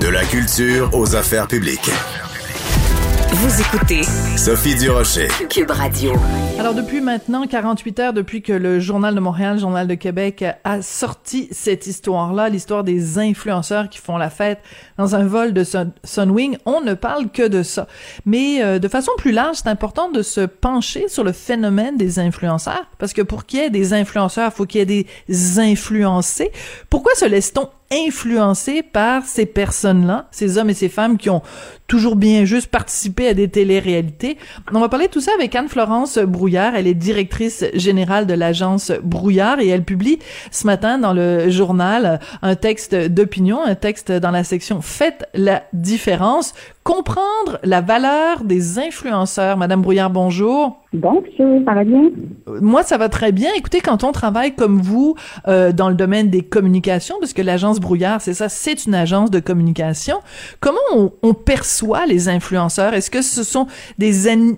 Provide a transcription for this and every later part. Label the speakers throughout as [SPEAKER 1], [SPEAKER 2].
[SPEAKER 1] De la culture aux affaires publiques.
[SPEAKER 2] Vous écoutez
[SPEAKER 1] Sophie Durocher.
[SPEAKER 2] Cube Radio.
[SPEAKER 3] Alors depuis maintenant 48 heures depuis que le Journal de Montréal, le Journal de Québec a sorti cette histoire-là, l'histoire des influenceurs qui font la fête dans un vol de Sunwing, on ne parle que de ça. Mais euh, de façon plus large, c'est important de se pencher sur le phénomène des influenceurs parce que pour qu'il y ait des influenceurs, il faut qu'il y ait des influencés. Pourquoi se laisse-t-on influencé par ces personnes-là, ces hommes et ces femmes qui ont toujours bien juste participé à des télé-réalités. On va parler de tout ça avec Anne-Florence Brouillard. Elle est directrice générale de l'agence Brouillard et elle publie ce matin dans le journal un texte d'opinion, un texte dans la section Faites la différence comprendre la valeur des influenceurs. Madame Brouillard, bonjour.
[SPEAKER 4] Bonjour, ça va bien?
[SPEAKER 3] Moi, ça va très bien. Écoutez, quand on travaille comme vous euh, dans le domaine des communications, parce que l'agence Brouillard, c'est ça, c'est une agence de communication, comment on, on perçoit les influenceurs? Est-ce que ce sont des,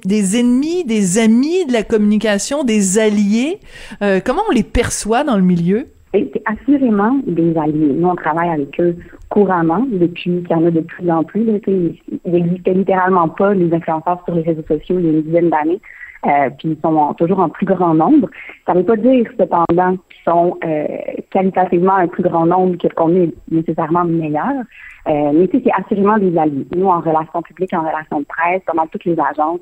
[SPEAKER 3] des ennemis, des amis de la communication, des alliés? Euh, comment on les perçoit dans le milieu?
[SPEAKER 4] C'est assurément des alliés. Nous, on travaille avec eux couramment depuis qu'il y en a de plus en plus. Là, il n'existait littéralement pas les influenceurs sur les réseaux sociaux il y a une dizaine d'années. Euh, puis ils sont toujours en plus grand nombre. Ça ne veut pas dire cependant qu'ils sont euh, qualitativement un plus grand nombre que qu'on est nécessairement meilleur. Euh, mais c'est assurément des alliés. Nous, en relations publiques, en relations de presse, pendant toutes les agences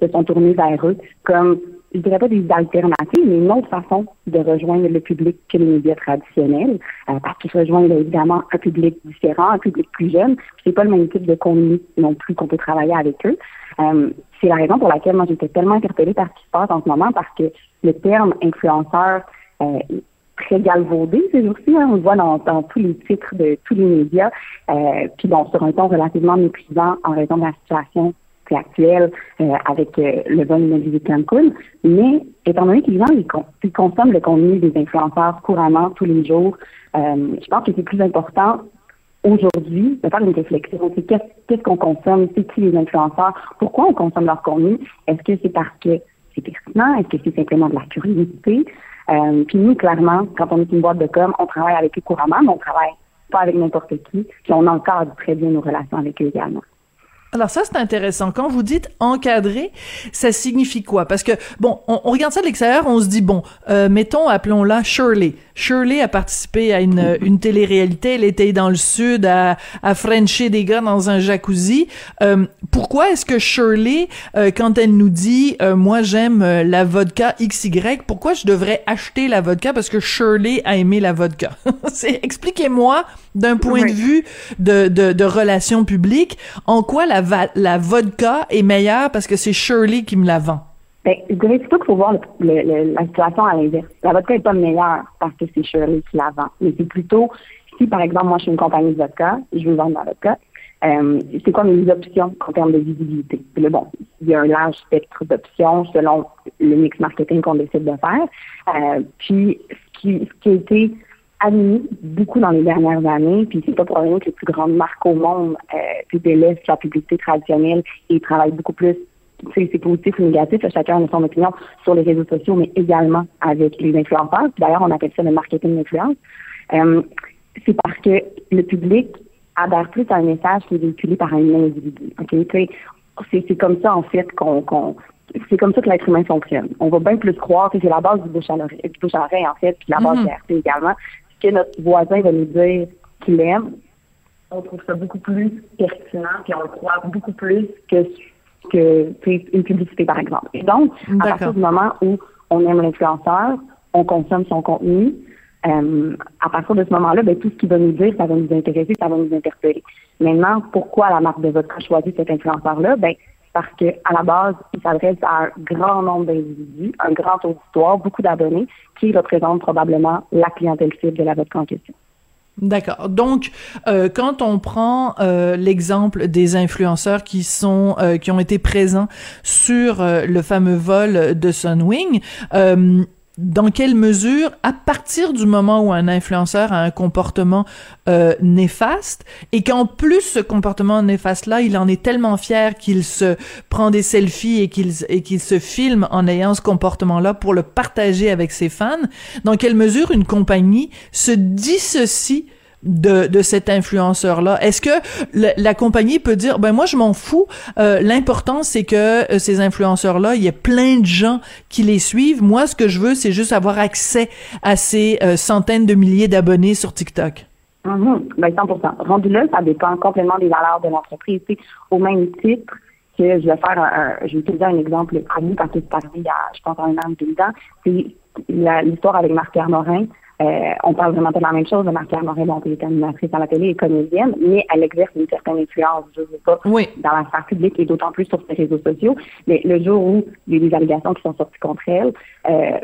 [SPEAKER 4] se sont tournées vers eux comme je dirais pas des alternatives, mais une autre façon de rejoindre le public que les médias traditionnels, euh, parce qu'ils rejoignent évidemment un public différent, un public plus jeune. C'est pas le même type de contenu non plus qu'on peut travailler avec eux. Euh, c'est la raison pour laquelle moi j'étais tellement interpellée par ce qui se passe en ce moment, parce que le terme influenceur euh, très galvaudé ces jours-ci. Hein. on le voit dans, tous les titres de tous les médias. Euh, puis bon, sur un ton relativement méprisant en raison de la situation actuelle euh, avec euh, le vol immobilier de Cancun. Mais étant donné que les gens ils, consomment le contenu des influenceurs couramment tous les jours, euh, je pense que c'est plus important aujourd'hui de faire une réflexion. C'est qu'est-ce qu'on consomme, c'est qui les influenceurs, pourquoi on consomme leur contenu, est-ce que c'est parce que c'est pertinent, est-ce que c'est simplement de la curiosité? puis nous, clairement, quand on est une boîte de com, on travaille avec eux couramment, mais on travaille pas avec n'importe qui, puis on encadre très bien nos relations avec eux également.
[SPEAKER 3] Alors ça, c'est intéressant. Quand vous dites encadrer, ça signifie quoi? Parce que, bon, on, regarde ça de l'extérieur, on se dit, bon, euh, mettons, appelons-la Shirley. Shirley a participé à une, une télé-réalité, elle était dans le sud à, à Frencher des gars dans un jacuzzi. Euh, pourquoi est-ce que Shirley, euh, quand elle nous dit, moi j'aime la vodka XY, pourquoi je devrais acheter la vodka? Parce que Shirley a aimé la vodka? Expliquez-moi, d'un point de vue de, de, de relations publiques, en quoi la la, vodka est meilleure parce que c'est Shirley qui me la vend?
[SPEAKER 4] Ben, je dirais plutôt qu'il faut voir la situation à l'inverse. La vodka n'est pas meilleure parce que c'est Shirley qui la vend. Mais c'est plutôt, si par exemple, moi je suis une compagnie de vodka, je veux vendre ma vodka, euh, c'est quoi mes options en termes de visibilité? Puis bon, il y a un large spectre d'options selon le mix marketing qu'on décide de faire. Euh, puis, ce qui a été admis beaucoup dans les dernières années, puis c'est pas pour rien que les plus grandes marques au monde euh, délaissent la publicité traditionnelle et travaillent beaucoup plus c'est positif ou négatif, chacun a son opinion sur les réseaux sociaux, mais également avec les influenceurs. D'ailleurs, on appelle ça le marketing d'influence. Euh, c'est parce que le public adhère plus à un message qui est véhiculé par un individu. C'est comme ça, en fait, qu'on c'est comme ça que l'être humain fonctionne. On va bien plus croire que c'est la base du bouche à l'oreille, en fait, puis la base mm -hmm. également que notre voisin va nous dire qu'il aime, on trouve ça beaucoup plus pertinent, puis on le croit beaucoup plus que, que une publicité, par exemple. Et donc, à partir du moment où on aime l'influenceur, on consomme son contenu, euh, à partir de ce moment-là, ben, tout ce qu'il va nous dire, ça va nous intéresser, ça va nous interpeller. Maintenant, pourquoi la marque de votre a choisi cet influenceur-là? Ben, parce que à la base, il s'adresse à un grand nombre d'individus, un grand auditoire, beaucoup d'abonnés, qui représentent probablement la clientèle cible de la vodka en question.
[SPEAKER 3] D'accord. Donc, euh, quand on prend euh, l'exemple des influenceurs qui sont euh, qui ont été présents sur le fameux vol de Sunwing, dans quelle mesure, à partir du moment où un influenceur a un comportement euh, néfaste, et qu'en plus ce comportement néfaste-là, il en est tellement fier qu'il se prend des selfies et qu'il et qu'il se filme en ayant ce comportement-là pour le partager avec ses fans, dans quelle mesure une compagnie se dissocie de, de cet influenceur-là? Est-ce que la, compagnie peut dire, ben moi je m'en fous, euh, l'important c'est que euh, ces influenceurs-là, il y a plein de gens qui les suivent. Moi, ce que je veux, c'est juste avoir accès à ces euh, centaines de milliers d'abonnés sur TikTok.
[SPEAKER 4] Mm Ben 100 Rendu là, ça dépend complètement des valeurs de l'entreprise. Au même titre que je vais faire un, je vais utiliser un exemple connu parce que c'est arrivé il y a, je pense, un an ou deux ans. C'est l'histoire avec Marc-Pierre. Euh, on parle vraiment de la même chose. Marc-Pierre Morin, bon, est animatrice à la télé et comédienne, mais elle exerce une certaine influence, je ne sais pas, dans la sphère publique et d'autant plus sur ses réseaux sociaux. Mais le jour où il y a eu des allégations qui sont sorties contre elle, euh,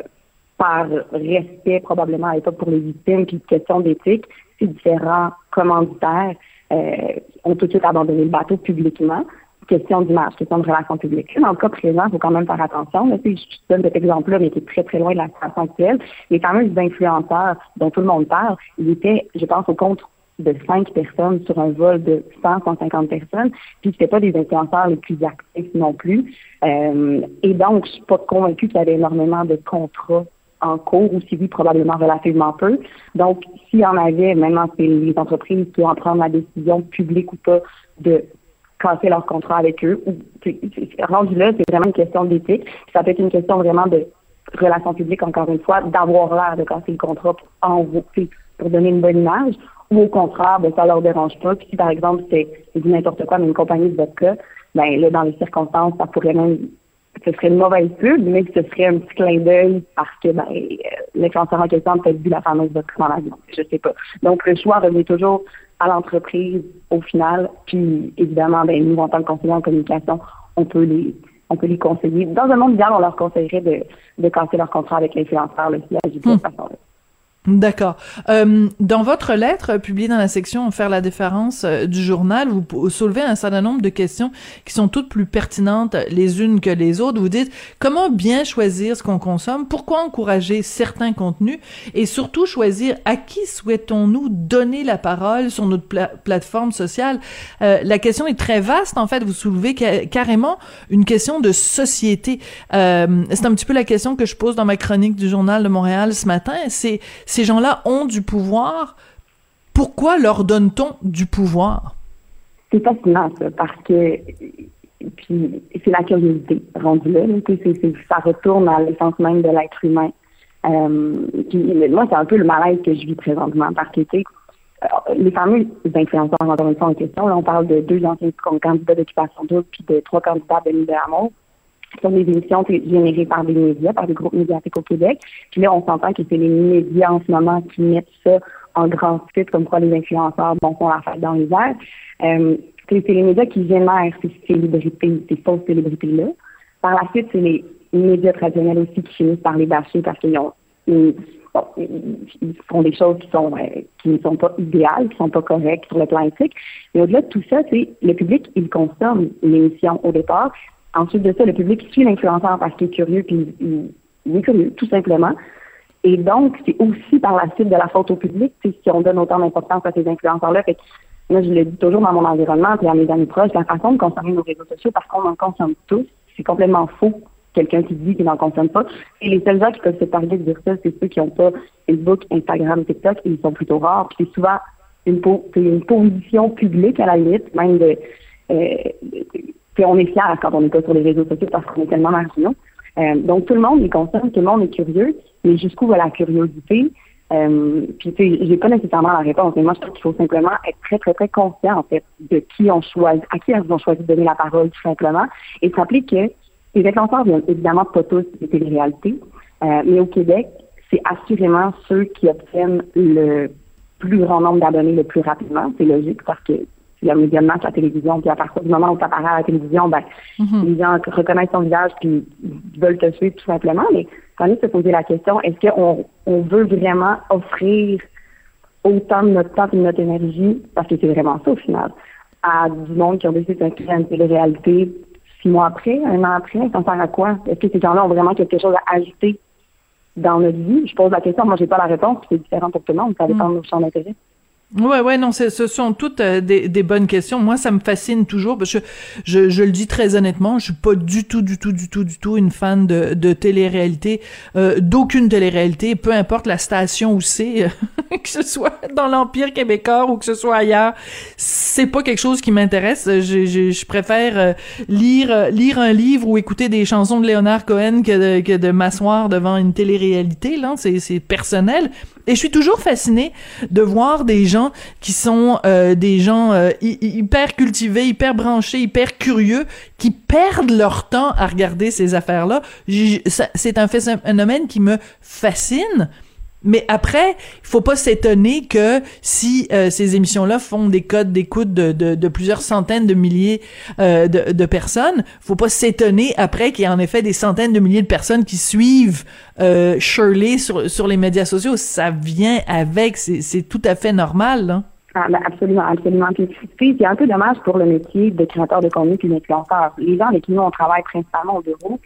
[SPEAKER 4] par respect probablement à l'époque pour les victimes, puis question d'éthique, ces différents commanditaires euh, ont tout de suite abandonné le bateau publiquement. Question d'image, question de relations publiques. Dans le cas présent, il faut quand même faire attention. Là, je donne cet exemple-là, mais qui est très, très loin de la situation actuelle. Les fameux influenceurs dont tout le monde parle, ils étaient, je pense, au compte de cinq personnes sur un vol de 100, 150 personnes, puis c'était pas des influenceurs les plus actifs non plus. Euh, et donc, je suis pas convaincue qu'il y avait énormément de contrats en cours ou si oui, probablement relativement peu. Donc, s'il y en avait, maintenant, c'est les entreprises qui vont prendre la décision publique ou pas de casser leur contrat avec eux. Rendu là, c'est vraiment une question d'éthique. Ça peut être une question vraiment de relations publiques, encore une fois, d'avoir l'air de casser le contrat pour, en, pour donner une bonne image, ou au contraire, ben, ça leur dérange pas. Puis si, par exemple, c'est n'importe quoi, mais une compagnie de vodka, ben là, dans les circonstances, ça pourrait même ce serait une mauvaise pub, mais ce serait un petit clin d'œil parce que ben, euh, l'influenceur en question peut-être vu la fameuse vodka dans l'avion. Je sais pas. Donc, le choix revient toujours à l'entreprise au final. Puis, évidemment, ben, nous, en tant que conseillers en communication, on peut les on peut les conseiller. Dans un monde idéal, on leur conseillerait de, de casser leur contrat avec l'influenceur, là, s'il agit de cette hmm. façon-là.
[SPEAKER 3] D'accord. Euh, dans votre lettre publiée dans la section Faire la différence euh, du journal, vous soulevez un certain nombre de questions qui sont toutes plus pertinentes les unes que les autres. Vous dites comment bien choisir ce qu'on consomme, pourquoi encourager certains contenus et surtout choisir à qui souhaitons-nous donner la parole sur notre plateforme sociale? Euh, la question est très vaste en fait. Vous soulevez carrément une question de société. Euh, c'est un petit peu la question que je pose dans ma chronique du journal de Montréal ce matin. C'est ces gens-là ont du pouvoir. Pourquoi leur donne-t-on du pouvoir?
[SPEAKER 4] C'est fascinant, ça, parce que c'est la curiosité rendue là. ça retourne à l'essence même de l'être humain. Euh, moi, c'est un peu le malaise que je vis présentement parce que, euh, les fameux influenceurs, encore une fois, en question, là, on parle de deux anciens candidats d'occupation double puis de trois candidats de l'amour sont des émissions générées par des médias, par des groupes médiatiques au Québec. Puis là, on s'entend que c'est les médias en ce moment qui mettent ça en grand titre, comme quoi les influenceurs bon, font la fête dans les airs. Euh, c'est les médias qui génèrent ces célébrités, ces fausses célébrités-là. Par la suite, c'est les médias traditionnels aussi qui finissent par les bâcher parce qu'ils ont ils, font des choses qui sont euh, qui ne sont pas idéales, qui sont pas correctes sur le plan éthique. Mais au-delà de tout ça, c'est le public, il consomme l'émission au départ, Ensuite de ça, le public suit l'influenceur parce qu'il est curieux, puis il, est curieux, tout simplement. Et donc, c'est aussi par la suite de la faute au public, si on donne autant d'importance à ces influenceurs-là. Fait moi, je le dis toujours dans mon environnement, puis à mes amis proches, la façon de consommer nos réseaux sociaux, parce qu'on en consomme tous, c'est complètement faux. Quelqu'un qui dit qu'il n'en consomme pas. Et les seuls gens qui peuvent se parler de dire ça, c'est ceux qui n'ont pas Facebook, Instagram, TikTok, ils sont plutôt rares. C'est souvent une, une position publique à la limite, même de, euh, on est fiers quand on n'est pas sur les réseaux sociaux parce qu'on est tellement marginaux. Euh, donc, tout le monde est conscient, tout le monde est curieux, mais jusqu'où va la curiosité? Euh, puis, tu sais, j'ai pas nécessairement la réponse, mais moi, je pense qu'il faut simplement être très, très, très conscient, en fait, de qui on choisit, à qui on choisi de donner la parole, tout simplement, et se rappeler que les influenceurs viennent évidemment pas tous des téléréalités, euh, mais au Québec, c'est assurément ceux qui obtiennent le plus grand nombre d'abonnés le plus rapidement. C'est logique parce que il y a média de match à la télévision, puis à partir du moment où tu apparais à la télévision, ben, mhm. les gens reconnaissent ton visage puis veulent te suivre tout simplement. Mais quand on se poser la question, est-ce qu'on on veut vraiment offrir autant de notre temps et de notre énergie, parce que c'est vraiment ça au final, à du monde qui ont décidé de créer une télé-réalité six mois après, un an après, ça sert à quoi? Est-ce que ces gens-là ont vraiment quelque chose à ajouter dans notre vie? Je pose la question, moi j'ai pas la réponse, c'est différent pour tout le monde, ça dépend de nos champs d'intérêt.
[SPEAKER 3] Ouais, ouais, non, ce sont toutes euh, des, bonnes questions. Moi, ça me fascine toujours parce que je, je, le dis très honnêtement, je suis pas du tout, du tout, du tout, du tout une fan de, de télé-réalité, euh, d'aucune télé-réalité, peu importe la station où c'est, que ce soit dans l'Empire québécois ou que ce soit ailleurs, c'est pas quelque chose qui m'intéresse. Je, je, je, préfère lire lire un livre ou écouter des chansons de Léonard Cohen que de, que de m'asseoir devant une télé-réalité. Là, c'est personnel. Et je suis toujours fascinée de voir des gens qui sont euh, des gens euh, hyper cultivés, hyper branchés, hyper curieux, qui perdent leur temps à regarder ces affaires-là. C'est un phénomène qui me fascine. Mais après, il faut pas s'étonner que si euh, ces émissions-là font des codes d'écoute de, de, de, plusieurs centaines de milliers euh, de, de, personnes, faut pas s'étonner après qu'il y ait en effet des centaines de milliers de personnes qui suivent euh, Shirley sur, sur les médias sociaux. Ça vient avec, c'est tout à fait normal. Hein?
[SPEAKER 4] Ah, ben absolument, absolument. Puis, c'est un peu dommage pour le métier de créateur de contenu puis d'influenceur. Les gens avec qui nous on travaille principalement au bureau,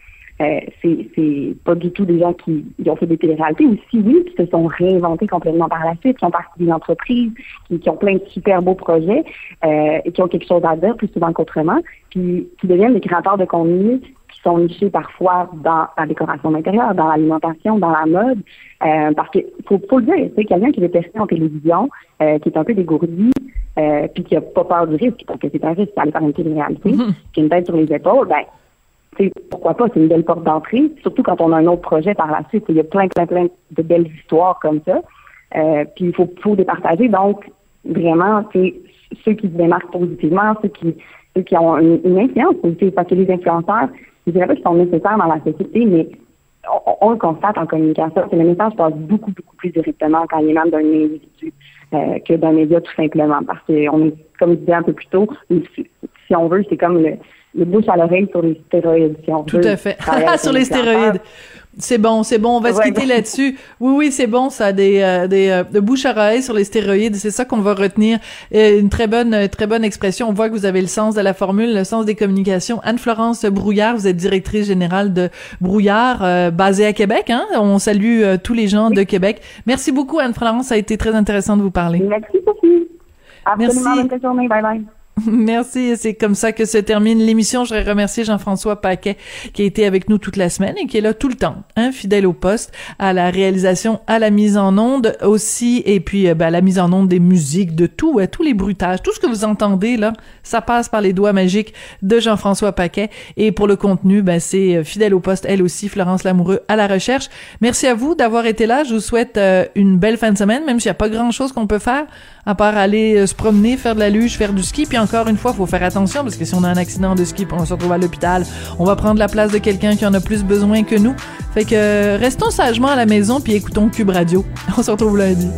[SPEAKER 4] euh, c'est pas du tout des gens qui, ont fait des télé-réalités, ou si oui, qui se sont réinventés complètement par la suite, qui ont parti des entreprises, qui, qui ont plein de super beaux projets euh, et qui ont quelque chose à dire plus souvent qu'autrement, puis qui deviennent des créateurs de contenu qui sont nichés parfois dans la décoration d'intérieur, dans l'alimentation, dans la mode, euh, parce qu'il faut, faut le dire, c'est quelqu'un qui est testé en télévision, euh, qui est un peu dégourdi, puis qui a pas peur du risque, parce que c'est un risque d'aller faire une télé-réalité, mm-hmm. qui a une tête sur les épaules, ben pourquoi pas, c'est une belle porte d'entrée, surtout quand on a un autre projet par la suite. Il y a plein, plein, plein de belles histoires comme ça. Euh, puis il faut, faut les partager. Donc, vraiment, c'est ceux qui se démarquent positivement, ceux qui, ceux qui ont une, influence positive, parce que les influenceurs, je dirais pas qu'ils sont nécessaires dans la société, mais on, le constate en communication, que le message passe beaucoup, beaucoup plus directement quand il est même d'un individu euh, que d'un média tout simplement. Parce qu'on est, comme je disais un peu plus tôt, si on veut, c'est comme le, le bouche à l'oreille sur les stéroïdes, si on
[SPEAKER 3] Tout à fait. sur les stéroïdes. C'est bon, c'est bon, on va se quitter là-dessus. Oui, oui, c'est bon, ça, des, euh, des euh, de bouche à oreille sur les stéroïdes, c'est ça qu'on va retenir. une très bonne, très bonne expression. On voit que vous avez le sens de la formule, le sens des communications. Anne-Florence Brouillard, vous êtes directrice générale de Brouillard, euh, basée à Québec. Hein? On salue tous les gens de Québec. Merci beaucoup, Anne-Florence. Ça a été très intéressant de vous parler.
[SPEAKER 4] Merci, Sophie. Absolument. Merci. Bonne journée. Bye bye.
[SPEAKER 3] Merci. C'est comme ça que se termine l'émission. Je voudrais remercier Jean-François Paquet qui a été avec nous toute la semaine et qui est là tout le temps, hein, fidèle au poste, à la réalisation, à la mise en onde aussi, et puis euh, ben, à la mise en onde des musiques, de tout, à tous les bruitages, tout ce que vous entendez là, ça passe par les doigts magiques de Jean-François Paquet. Et pour le contenu, ben c'est euh, fidèle au poste, elle aussi, Florence Lamoureux à la recherche. Merci à vous d'avoir été là. Je vous souhaite euh, une belle fin de semaine, même s'il n'y a pas grand-chose qu'on peut faire à part aller se promener, faire de la luge, faire du ski, puis encore une fois, faut faire attention parce que si on a un accident de ski, on se retrouve à l'hôpital, on va prendre la place de quelqu'un qui en a plus besoin que nous. Fait que restons sagement à la maison puis écoutons Cube Radio. On se retrouve lundi.